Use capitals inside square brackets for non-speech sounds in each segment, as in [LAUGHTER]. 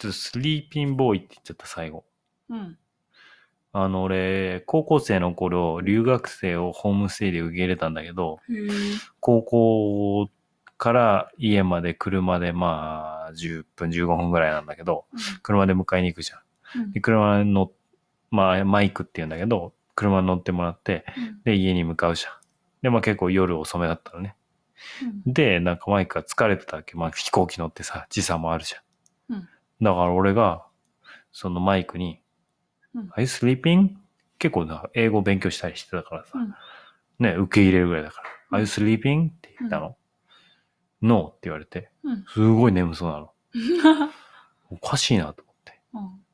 ちょっとスリーピンボーイって言っちゃった最後。うん。あの、俺、高校生の頃、留学生をホームステイで受け入れたんだけど。高校から家まで車でまあ、10分、15分ぐらいなんだけど、車で迎えに行くじゃん。うんで、車に乗っ、まあ、マイクって言うんだけど、車に乗ってもらって、うんで、家に向かうじゃん。で、まあ結構夜遅めだったのね。うんで、なんかマイクが疲れてたわけ。まあ飛行機乗ってさ、時差もあるじゃん。うんだから俺が、そのマイクに、うん Are you sleeping? 結構な、英語勉強したりしてたからさ、うんね、受け入れるぐらいだから、うん Are you sleeping? って言ったの。No って言われて、うんすごい眠そうなの。[LAUGHS] おかしいなと思って。うん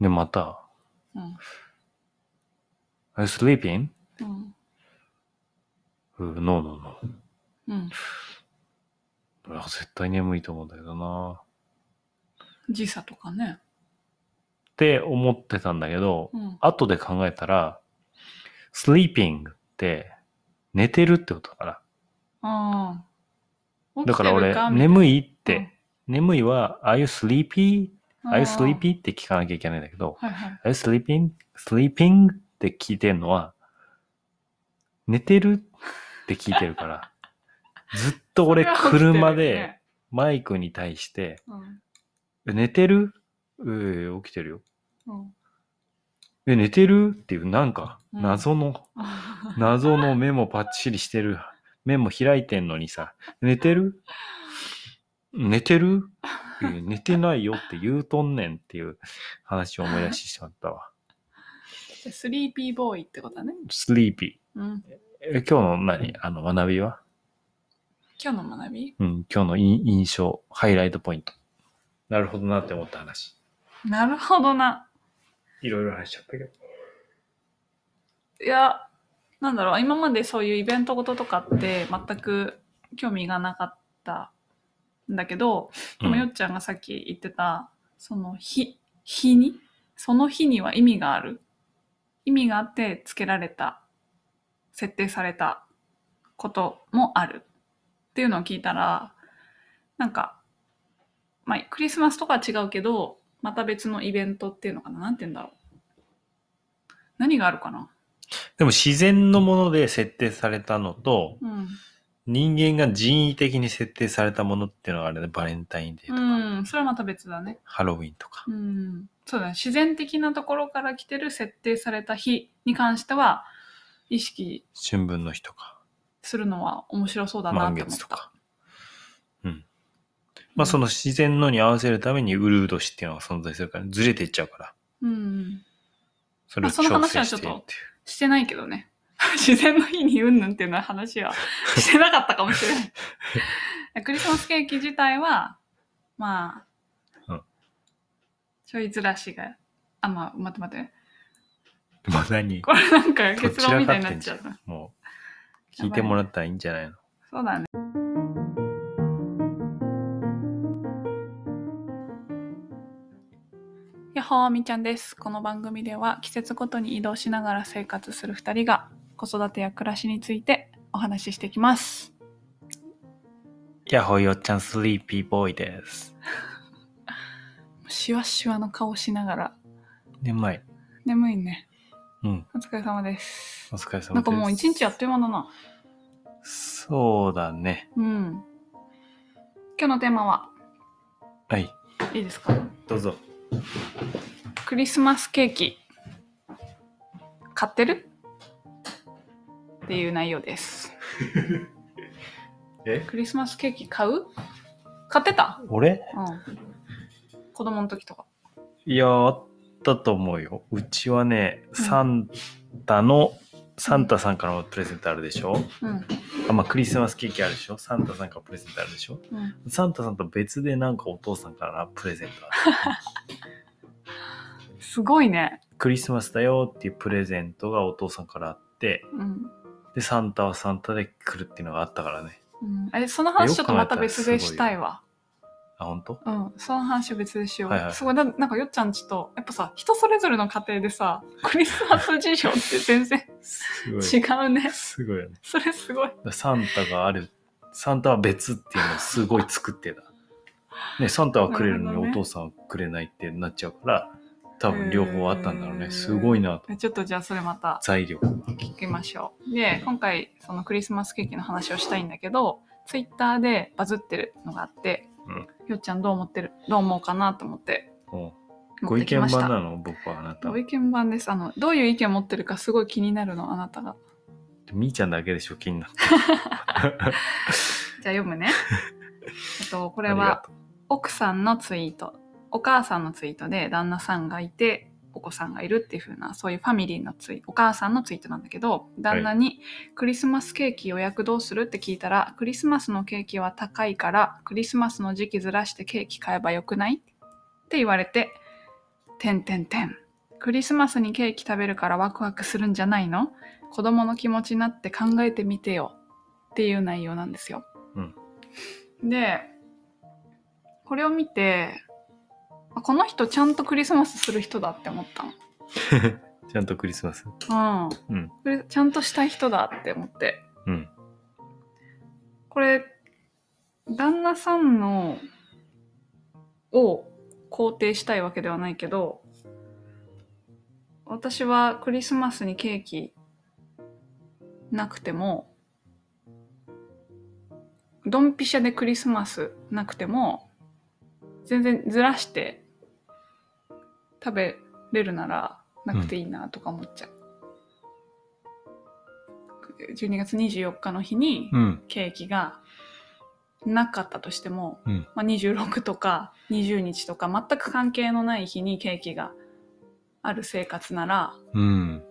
で、また、うん Are you sleeping? うんうん No, no, no. うん俺は絶対眠いと思うんだけどな時差とかね。って思ってたんだけど、うん後で考えたら、sleeping って寝てるってことだから。ああ。だから俺、い眠いって、眠いは、are you sleepy? うん are you sleepy? って聞かなきゃいけないんだけど、はいはい。are you sleeping? sleeping? って聞いてんのは、寝てるって聞いてるから、[LAUGHS] ずっと俺車でねマイクに対して、うんえ寝てる？ええ起きてるよ。うんえ、寝てる？っていう、なんか、うん謎の、[LAUGHS] 謎の目もパッチリしてる。目も開いてんのにさ、寝てる？寝てる？え寝てないよって言うとんねんっていう話を思い出してしまったわ。スリーピーボーイってことだね。スリーピうん。ー。え今日の何？あの学びは？今日の学び？うん、今日の印印象、ハイライトポイント。なるほどなって思った話。なるほどな。いろいろ話しちゃったけど。いや、なんだろう、今までそういうイベントごととかって全く興味がなかったんだけど、でもうんよっちゃんがさっき言ってた、その日、日に、その日には意味がある？意味があって付けられた、設定されたこともある。っていうのを聞いたら、なんか、まあ、クリスマスとかは違うけど、また別のイベントっていうのかな？なんて言うんだろう？何があるかな？でも自然のもので設定されたのと、うん。人間が人為的に設定されたものっていうのがあれね、バレンタインデーとか、うん、それはまた別だね。ハロウィンとか。うん。そうだね。自然的なところから来てる設定された日に関しては、意識春分の日とか、するのは面白そうだな満って思った。月とか。うん。まあその自然のに合わせるためにウルード氏っていうのが存在するから、ずれていっちゃうから、うん。それをまあその調話はちょっと整してないけどね。[LAUGHS] 自然の日にうんぬんっていうのは話は [LAUGHS] してなかったかもしれない。[LAUGHS] クリスマスケーキ自体は、まあ、うんちょいずらしが、あ、まあ、待って待って。まあ何？これなんかど結論みたいになっちゃうな。もう、聞いてもらったらいいんじゃないの？そうだね。ほーみーちゃんです。この番組では季節ごとに移動しながら生活する2人が子育てや暮らしについてお話ししていきます。やっほーよっちゃんスリーピーボーイです。シワシワの顔しながら眠い。眠いね。うん。お疲れ様ですお。疲れ様です。なんかもう一日あっという間だな。そうだね。うん。今日のテーマは？はい。いいですか？どうぞ。クリスマスケーキ買ってる？っていう内容です。[LAUGHS] え？クリスマスケーキ買う？買ってた？俺？うん。子供の時とか。いや、あったと思うよ。うちはね、うんサンタの、サンタさんからのプレゼントあるでしょ、うん。あ、まあ、クリスマスケーキあるでしょ？サンタさんからプレゼントあるでしょ？うん。サンタさんと別でなんかお父さんからプレゼントある。[LAUGHS] すごいね。クリスマスだよっていうプレゼントがお父さんからあって、うん。で、サンタはサンタで来るっていうのがあったからね。うん、え、その話ちょっとまた別でしたいわ。あ、本当？うん、その話別でしよう。はいはいすごいな、なんかよっちゃんちと、やっぱさ、人それぞれの家庭でさ、クリスマス事情って全然。違うね。すごいよね。それすごい。サンタがある。サンタは別っていうのをすごい作ってた。ね、サンタはくれるのにお父さんはくれないってなっちゃうから、多分両方あったんだろうね。すごいなと。ちょっとじゃあそれまた財力が。聞きましょう。で、今回そのクリスマスケーキの話をしたいんだけど、ツイッターでバズってるのがあって、うんよっちゃんどう思ってる？どう思うかなと思ってご意見。番なの？僕はあなた。ご意見番です。あの、どういう意見持ってるかすごい気になるの、あなたが。みーちゃんだけでしょ、気になって。[LAUGHS] じゃあ読むね。[LAUGHS] えっと、ここれは奥さんのツイート。お母さんのツイートで旦那さんがいて、お子さんがいるっていう風な、そういうファミリーのツイお母さんのツイートなんだけど、旦那にクリスマスケーキ予約どうするって聞いたら、クリスマスのケーキは高いから、クリスマスの時期ずらしてケーキ買えばよくない？って言われて、てんてんてん。クリスマスにケーキ食べるからワクワクするんじゃないの？子供の気持ちになって考えてみてよっていう内容なんですよ。で、これを見て、あこの人ちゃんとクリスマスする人だって思ったの。[LAUGHS] ちゃんとクリスマス？うん。うん。ちゃんとしたい人だって思って。うん。これ、旦那さんの、を肯定したいわけではないけど、私はクリスマスにケーキなくても、ドンピシャでクリスマスなくても、全然ずらして食べれるならなくていいなとか思っちゃう。12月24日の日にうん。ケーキがなかったとしても、うん。まあ、26とか20日とか全く関係のない日にケーキがある生活ならうん。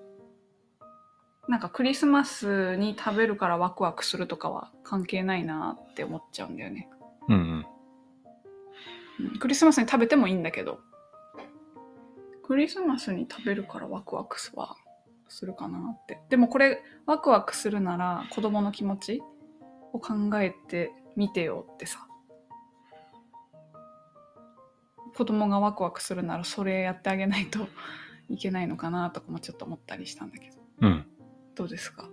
なんかクリスマスに食べるからワクワクするとかは関係ないなって思っちゃうんだよね、うん。うん。うんクリスマスに食べてもいいんだけどクリスマスに食べるからワクワクはするかなって。でもこれワクワクするなら子供の気持ちを考えてみてよってさ。子供がワクワクするならそれやってあげないといけないのかなとかもちょっと思ったりしたんだけど。うん。どうですか？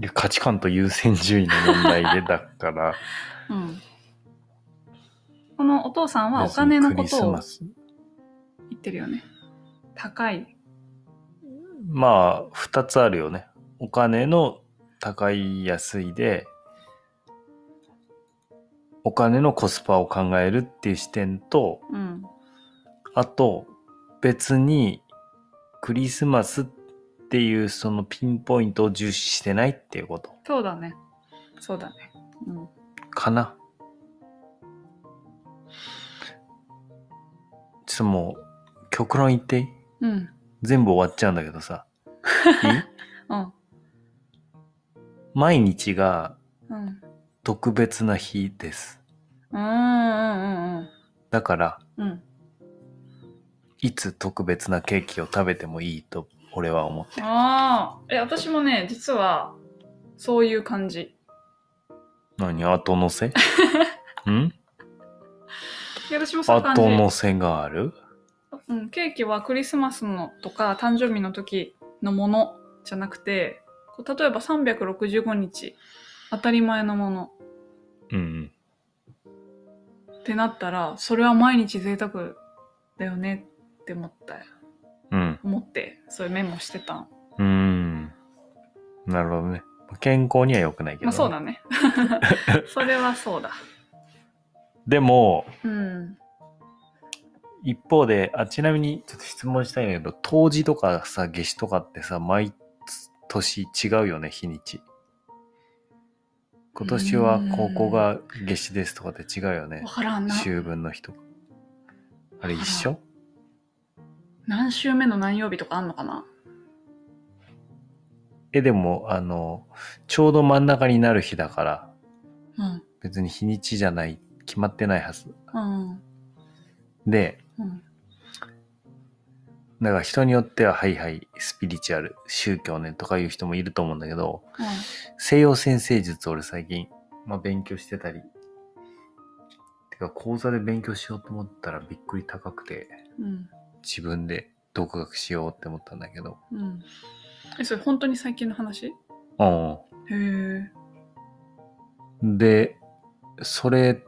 いや価値観と優先順位の問題でだから。[LAUGHS] うんこのお父さんはお金のことを言ってるよね。高い。まあ、二つあるよね。お金の高い安いで、お金のコスパを考えるっていう視点と、うん。あと、別にクリスマスっていうそのピンポイントを重視してないっていうこと。そうだね。そうだね。うん。かな。ちょっともう、極論言っていい？うん。全部終わっちゃうんだけどさ。いい？[LAUGHS] うん。毎日がうん。特別な日です。うんうんうんだから、うん。うんいつ特別なケーキを食べてもいいと俺は思ってる。ああえ私もね実はそういう感じ。何？後乗せ？[LAUGHS] ん？私もそういう感じ後乗せがある？うん、ケーキはクリスマスのとか誕生日の時のものじゃなくて例えば365日当たり前のものうんってなったらそれは毎日贅沢だよねって思ったようん。うん。思ってそういうメモしてたんうーん。なるほどね。健康には良くないけど、まあそうだね [LAUGHS] それはそうだでも、うん一方で、あ、ちなみにちょっと質問したいんだけど、冬至とかさ、夏至とかってさ、毎年違うよね、日にち。今年はここが夏至ですとかって違うよね分。からんな秋分の日とか。あれ一緒？何週目の何曜日とかあんのかな？え、でも、あの、ちょうど真ん中になる日だから、うん別に日にちじゃない、決まってないはず。うん。で、うん。だから人によっては、はいはい、スピリチュアル、宗教ねとかいう人もいると思うんだけど、西洋先生術俺最近、まあ勉強してたり、てか講座で勉強しようと思ったらびっくり高くて、うん。自分で独学しようって思ったんだけど、うん。えそれ本当に最近の話？うん。へえで、それ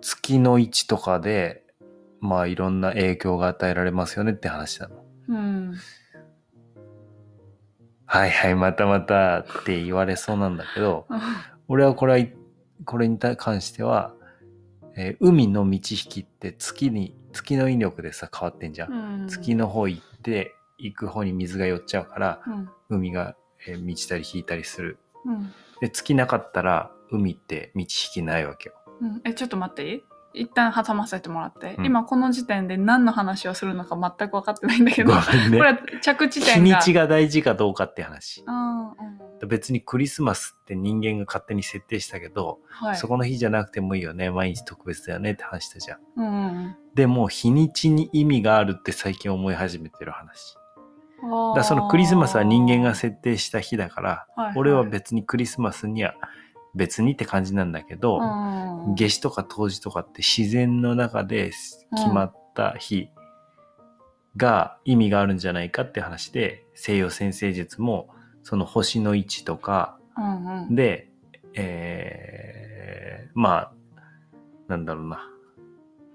月の位置とかで、まあいろんな影響が与えられますよねって話なの。うん。はいはい、またまたって言われそうなんだけど、俺はこれは、これに関しては、えー海の満ち引きって月に、月の引力でさ変わってんじゃん。うん月の方行って、行く方に水が寄っちゃうから、うん。海が、えー満ちたり引いたりする。うん。で、月なかったら、海って満ち引きないわけよ。うん、え、ちょっと待っていい一旦挟ませてもらって、うん今この時点で何の話をするのか全く分かってないんだけど、ごこめんね。れは着地日点が。にちが大事かどうかって話。あー別にクリスマスって人間が勝手に設定したけど、うん、はい。そこの日じゃなくてもいいよね。毎日特別だよねって話したじゃん。うんうんでも、日にちに意味があるって最近思い始めてる話。うん。だからそのクリスマスは人間が設定した日だから、はいはい俺は別にクリスマスには別にって感じなんだけど、うん夏至とか冬至とかって自然の中で決まった日が意味があるんじゃないかって話で、西洋先生術もその星の位置とかうんうん。で、えー、まあ、なんだろうな、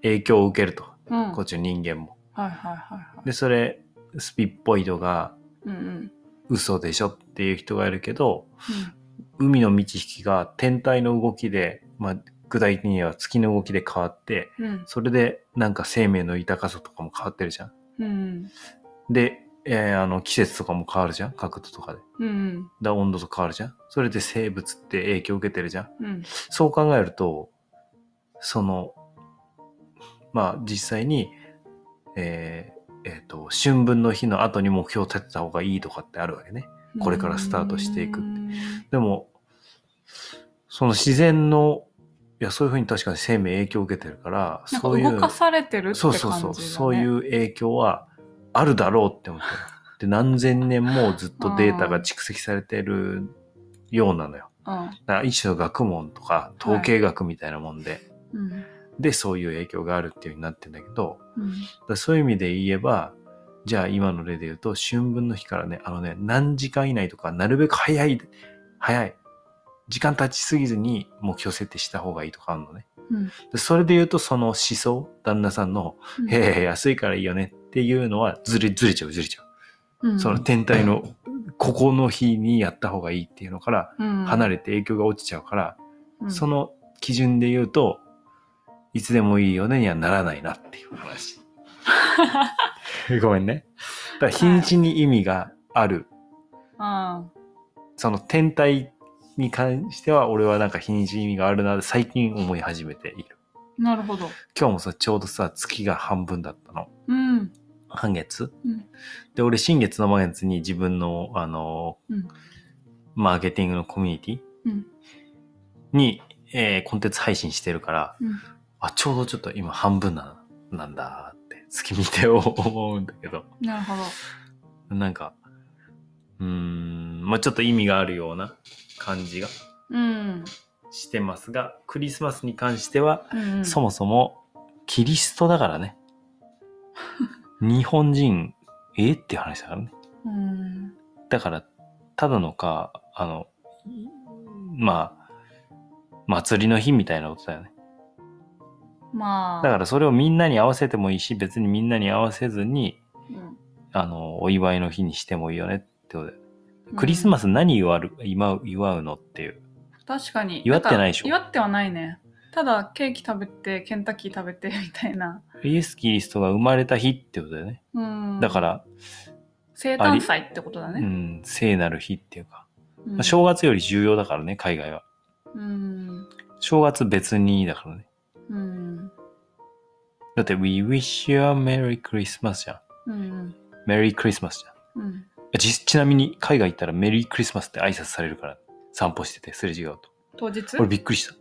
影響を受けると。うん、こっちの人間も。はいはいはいはい。で、それ、スピッポイドがうんうん嘘でしょっていう人がいるけど、海の満ち引きが天体の動きで、まあ、具体的には月の動きで変わって、うんうんそれでなんか生命の豊かさとかも変わってるじゃん。うんで、えーあの季節とかも変わるじゃん角度とかで。うんだ温度と変わるじゃん。それで生物って影響を受けてるじゃん。うんそう考えると、その、まあ実際に、えーえーと、春分の日の後に目標を立てた方がいいとかってあるわけね。これからスタートしていくでも、その自然の、いや、そういうふうに確かに生命影響を受けてるから、そういう、動かされてるってそ感じだ、ね、うそうそう、そういう影響はあるだろうって思ってる。[LAUGHS] で、何千年もずっとデータが蓄積されてるようなのよ。うん。だから一種の学問とか統計学みたいなもんで、うん。で、そういう影響があるっていう風になってんだけど、うん。そういう意味で言えば、じゃあ今の例で言うと、春分の日からね、あのね、何時間以内とか、なるべく早い、早い、時間経ちすぎずに目標設定した方がいいとかあるのね。うんでそれで言うと、その思想、旦那さんの、うんへえ、安いからいいよねっていうのはずれ、ずれちゃう、ずれちゃう。うんその天体の、ここの日にやった方がいいっていうのから、離れて影響が落ちちゃうから、うんその基準で言うと、いつでもいいよねにはならないなっていう話。[LAUGHS] [LAUGHS] ごめんね。だから日にちに意味がある。うん。その天体に関しては俺はなんか日にちに意味があるなって最近思い始めている。なるほど。今日もさ、ちょうどさ、月が半分だったの。うん。半月？うん。で、俺新月の満月に自分の、あの、うん。マーケティングのコミュニティ？うん。に、えーコンテンツ配信してるから、うん。あ、ちょうどちょっと今半分な、なんだって月見て思うんだけど、なるほどなんか、うーん、まあちょっと意味があるような感じがうんしてますが、クリスマスに関しては、うんそもそもキリストだからね。[LAUGHS] 日本人、えって話だからね。うんだから、ただのか、あの、まあ、祭りの日みたいなことだよね。まあ。だからそれをみんなに合わせてもいいし、別にみんなに合わせずに、うん。あの、お祝いの日にしてもいいよねってことで。クリスマス何祝う、祝う、祝うのっていう。確かに。祝ってないでしょ。祝ってはないね。ただケーキ食べてケンタッキー食べてみたいな。イエス・キリストが生まれた日ってことだよね。うん。だから、生誕祭ってことだね、うん、聖なる日っていうか、うん。まあ正月より重要だからね、海外は。うん。正月別にだからね。うんだって、We wish you a Merry Christmas じゃん。うんメリークリスマスじゃん。うんちちなみに海外行ったらメリークリスマスって挨拶されるから、散歩しててすれ違うと。当日？俺びっくりした。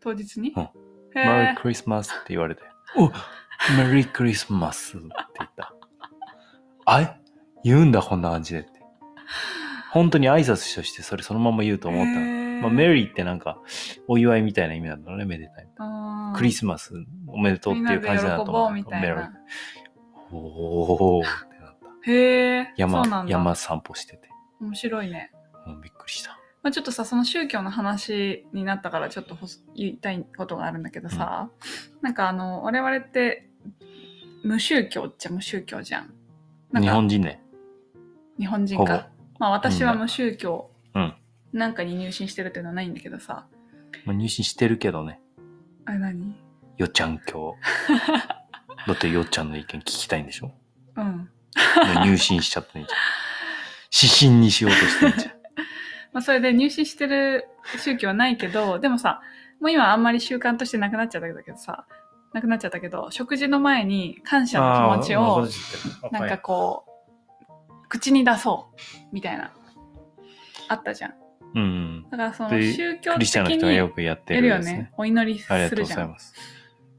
当日に、うんへメリえークリスマスって言われて、おメリークリスマスって言った。あれ？言うんだ、こんな感じでって。本当に挨拶としてそれそのまま言うと思ったの。のまあ、メリーってなんか、お祝いみたいな意味なんだろうね、めでたい。クリスマスおめでとうっていう感じだなと思うみたいなメリーおーってなった。へえ山山散歩してて。面白いね、うん、びっくりした。ままあ、ちょっとさその宗教の話になったからちょっと言いたいことがあるんだけどさ、なんかあの我々って無宗教っちゃ無宗教じゃん。日か本人ね。日本人か。まあ私は無宗教うんなんかに入信してるっていうのはないんだけどさ。まあ、入信してるけどね。あれ何？よっちゃん教。だってよっちゃんの意見聞きたいんでしょ？もうん。う入信しちゃってんじゃん。指針にしようとしてんじゃん。[LAUGHS] まあそれで入信してる宗教はないけど、でもさ、もう今あんまり習慣としてなくなっちゃったけどさ、なくなっちゃったけど、食事の前に感謝の気持ちをなんかこう、口に出そうみたいな、あったじゃん。うん。だからそので宗教クリスチャンの人がよくやってるるよね。ね。お祈りすありがとうるじゃん。ございます。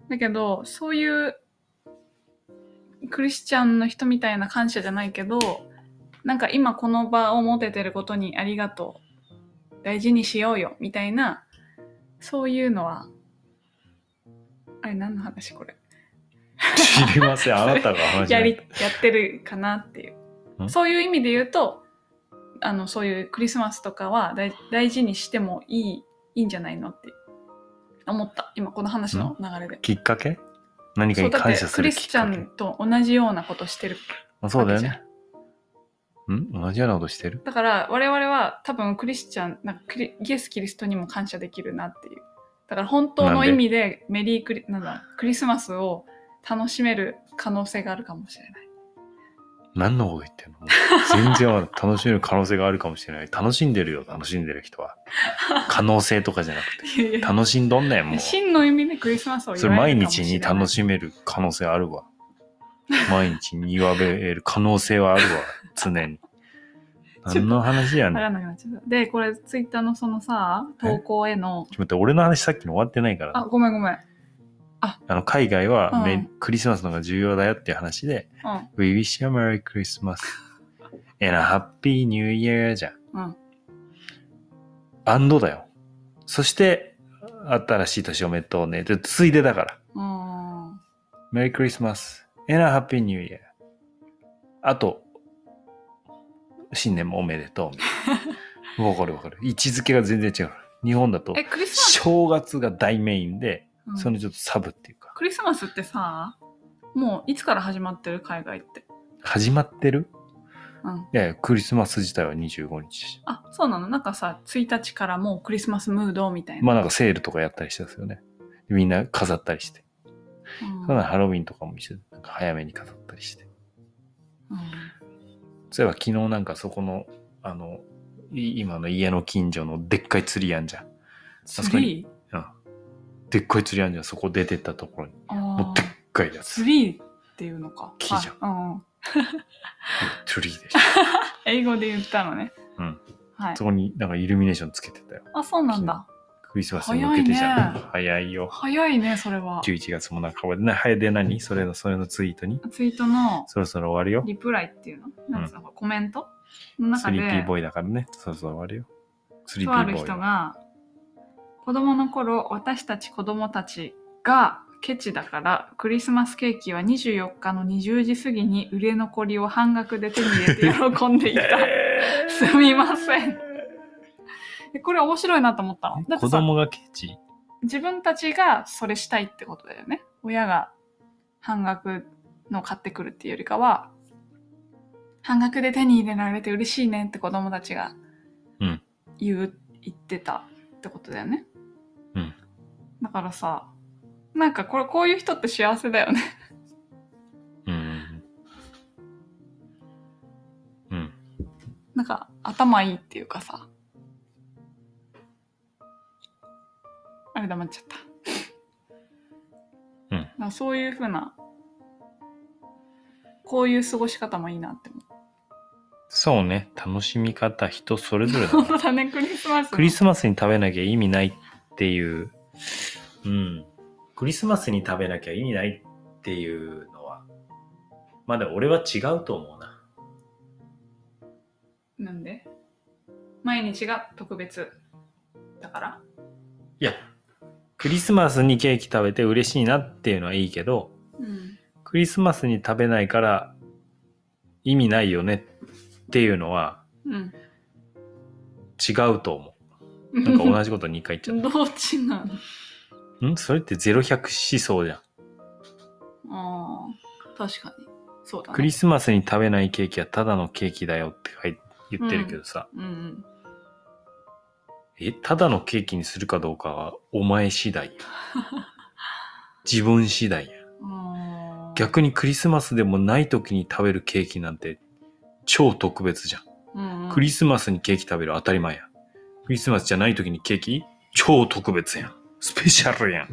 だけど、そういうクリスチャンの人みたいな感謝じゃないけど、なんか今この場を持ててることにありがとう。大事にしようよ。みたいな、そういうのは、あれ何の話これ？知りません。あなたが話し [LAUGHS] やり、やってるかなっていう。ん？そういう意味で言うと、あの、そういうクリスマスとかは大大事にしてもいい、いいんじゃないのって思った。今この話の流れで。きっかけ？何かそうだってに感謝すクリスチャるきっかけンと同じようなことしてるあそうだよね。ん？同じようなことしてる？だから我々は多分クリスチャンなんかクリイエス・キリストにも感謝できるなっていう。だから本当の意味でメリークリなんだクリスマスを楽しめる可能性があるかもしれない何のこと言ってんの？全然楽しめる可能性があるかもしれない。楽しんでるよ、楽しんでる人は。可能性とかじゃなくて。いやいや楽しんどんねん、もう。真の意味でクリスマスをそれ毎日に楽しめる可能性あるわ。毎日に祝える可能性はあるわ、常に。[LAUGHS] 何の話やねん。でこれツイッターのそのさ投稿へのちょっと待って、俺の話さっきの終わってないからあな。ごめんごめんあの、海外はメ、うんクリスマスの方が重要だよっていう話で、うん We wish you a Merry Christmas and a Happy New Year じゃん。うんアンドだよ。そして、新しい年おめでとうね。で、ついでだから。うんメリークリスマス and a Happy New Year。あと、新年もおめでとうみたいな。[LAUGHS] わかるわかる。位置づけが全然違う。日本だとえ、クリスマス、正月が大メインで、うんそのちょっとサブっていうか、クリスマスってさもういつから始まってる海外って？始まってる？うんいやいや、クリスマス自体は25日。あ、そうなの？なんかさ、1日からもうクリスマスムードみたいな。まあなんかセールとかやったりしてますよね。みんな飾ったりして。うんそうなのハロウィンとかも一緒で、なんか早めに飾ったりして。うんそういえば昨日なんかそこの、あの、い今の家の近所のでっかいツリーあんじゃん。ツリー？うん。でっかいツリーあんじゃん。そこ出てったところに。あもうでっーかいやつ。ツリーっていうのか。木じゃんはいうんうん。ツリーでしょ。[LAUGHS] 英語で言ったのね。うん。はいそ。こになんかイルミネーションつけてたよ。あ、そうなんだ。クリスマスに向けてじゃん。早いね早いよ。早いね、それは。11月も半ばで、ね、早で何？それの、それのツイートに。ツイートのそろそろ終わるよ。リプライっていうの？なんつうのコメントの中で、3P ボーイだからね。そろそろ終わるよ。3P とあるボーイは。人が、子供の頃、私たち子供たちがケチだから、クリスマスケーキは24日の20時過ぎに売れ残りを半額で手に入れて喜んでいた。すみません。でこれ面白いなと思ったの？だってさ、子供がケチ？自分たちがそれしたいってことだよね。親が半額の買ってくるっていうよりかは、半額で手に入れられて嬉しいねって子供たちがうん言う、言ってたってことだよね。うん。だからさ、なんかこれこういう人って幸せだよね。うん。うん。なんか頭いいっていうかさ。あれ黙っちゃった。うんそういうふうな、こういう過ごし方もいいなって思う。そうね。楽しみ方人それぞれだ [LAUGHS] 本な当だね、クリスマスの。クリスマスに食べなきゃ意味ないっていう、うん。クリスマスに食べなきゃ意味ないっていうのは、まだ俺は違うと思うな。なんで？毎日が特別だから？いや、クリスマスにケーキ食べて嬉しいなっていうのはいいけど、うん。クリスマスに食べないから意味ないよねっていうのはうん。違うと思う。なんか同じこと2回言っちゃっどっちなの？た。ん？それって0100思想じゃん。ああ、確かに。そうだね。クリスマスに食べないケーキはただのケーキだよって書い言ってるけどさ、うんうん。え、ただのケーキにするかどうかはお前次第や。[LAUGHS] 自分次第や。あー逆にクリスマスでもない時に食べるケーキなんて超特別じゃん。うんうん、クリスマスにケーキ食べる当たり前や。クリスマスじゃない時にケーキ？超特別やん。スペシャルやん。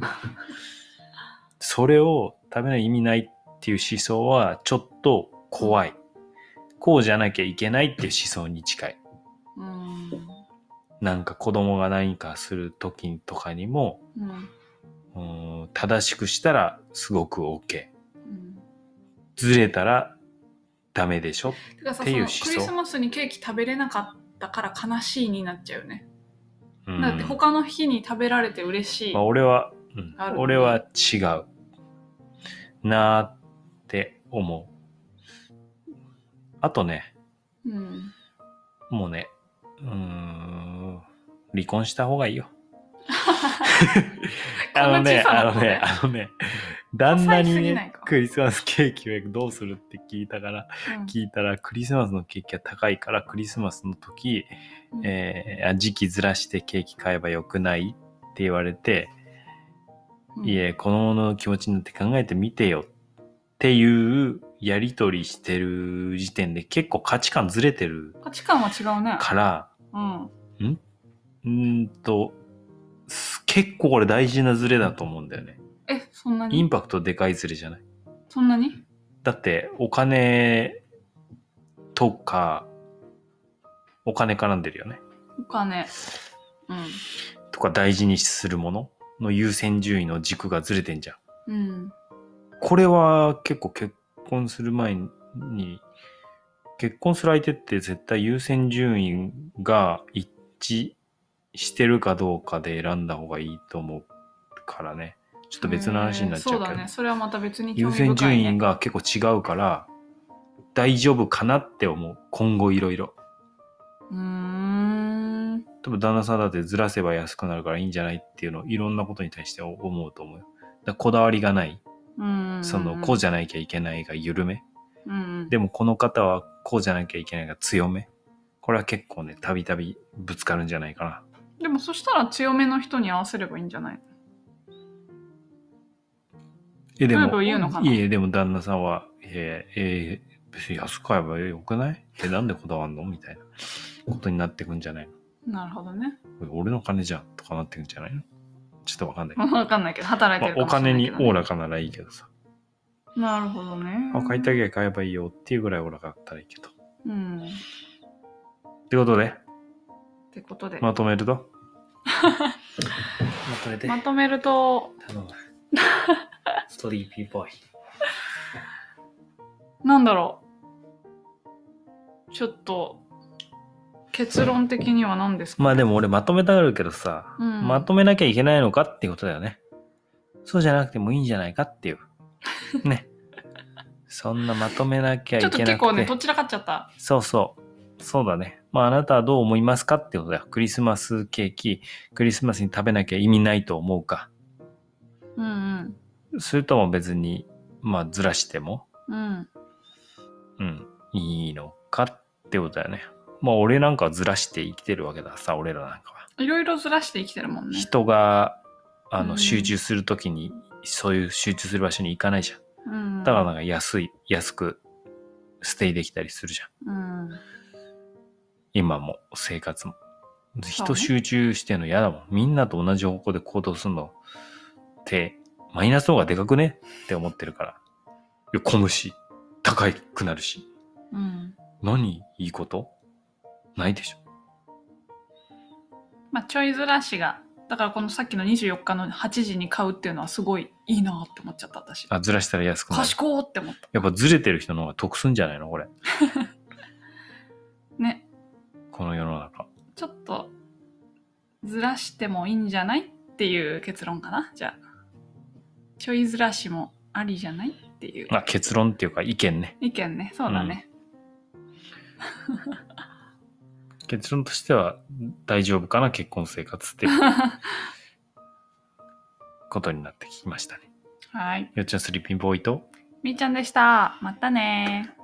[LAUGHS] それを食べない意味ないっていう思想はちょっと怖い。こうじゃなきゃいけないっていう思想に近い。うん。なんか子供が何かする時とかにも、うん。うーん正しくしたらすごく OK。うん。ずれたらダメでしょ？っていう思想クリスマスにケーキ食べれなかったから悲しいになっちゃうよね。うんだって他の日に食べられて嬉しい。まあ、俺は、うん俺は違うなーって思う。あとね、うん。もうね、うーん、離婚した方がいいよ。[LAUGHS] あのね、あのねあのね、旦那にねクリスマスケーキをどうするって聞いたから、うん聞いたら、クリスマスのケーキは高いから、クリスマスの時、うんえーあ時期ずらしてケーキ買えばよくないって言われて、うんいえ、子供の気持ちになって考えてみてよっていうやりとりしてる時点で結構価値観ずれてる価値観は違うね。から、うん。うーんと、す結構これ大事なズレだと思うんだよね。え、そんなイにンパクトでかいズレじゃない？そんなに？だってお金とか、お金絡んでるよね。お金。うん。とか大事にするものの優先順位の軸がずれてんじゃん。うん。これは結構結婚する前に、結婚する相手って絶対優先順位が一致してるかどうかで選んだ方がいいと思うからね。ちょっと別の話になっちゃうけど、そうだね。それはまた別に興優味深い、ね。先順位が結構違うから、大丈夫かなって思う。今後いろいろ。うーん。多分旦那さんだってずらせば安くなるからいいんじゃないっていうのをいろんなことに対して思うと思うよ。だこだわりがない。うん。その、こうじゃなきゃいけないが緩め。うん。でもこの方はこうじゃなきゃいけないが強め。これは結構ね、たびたびぶつかるんじゃないかな。でもそしたら強めの人に合わせればいいんじゃないえ、でも、ば言うのかな？いえ、でも旦那さんは、えーえー別に安く買えばよくない？え、なんでこだわんの？みたいなことになってくんじゃないの？なるほどね。俺の金じゃんとかなってくんじゃないの？ちょっとわかんない。わかんないけど、働いてまあおるかもしれ金に。おおらかならいいけどさ。なるほどね。あ、買いたけりゃ買えばいいよっていうぐらいおおらかだったらいいけど。うん。ってことで、ってことで。まとめると？まとめて。まとめると、頼む。ストリーピーボーイ。なんだろう。ちょっと、結論的には何ですか？まあでも俺まとめたがるけどさ、うんまとめなきゃいけないのかっていうことだよね。そうじゃなくてもいいんじゃないかっていう。[LAUGHS] ね。そんなまとめなきゃいちょっと。結構ね、どちらかっちゃった。そうそう。そうだね。まああなたはどう思いますかってことだよ。クリスマスケーキ、クリスマスに食べなきゃ意味ないと思うか。うんそれとも別に、まあずらしても、うん。うん。うん、いいのかってことだよね。まあ俺なんかはずらして生きてるわけださ、俺らなんかは。いろいろずらして生きてるもんね。人が、あの、うん集中するときに、そういう集中する場所に行かないじゃん。うん。だからなんか安い、安くステイできたりするじゃん。うん。今も、生活も。人ね集中してるの嫌だもん。みんなと同じ方向で行動するのマイナスの方がでかくね？って思ってるから。いや、混むし、高くなるし。うん。何？いいこと？ないでしょ。まあ、ちょいずらしが、だからこのさっきの24日の8時に買うっていうのはすごいいいなって思っちゃった、私。あ、ずらしたら安くなる。賢ーって思った。やっぱずれてる人の方が得すんじゃないの？これ。[LAUGHS] ね。この世の中。ちょっと、ずらしてもいいんじゃない？っていう結論かな？じゃあ。ちょいずらしもありじゃないっていうまあ結論っていうか意見ね。意見ね。そうだね。結論としては大丈夫かな結婚生活っていう [LAUGHS] ことになってきましたね。はい。よっちゃんスリーピンボーイとみーちゃんでした。またね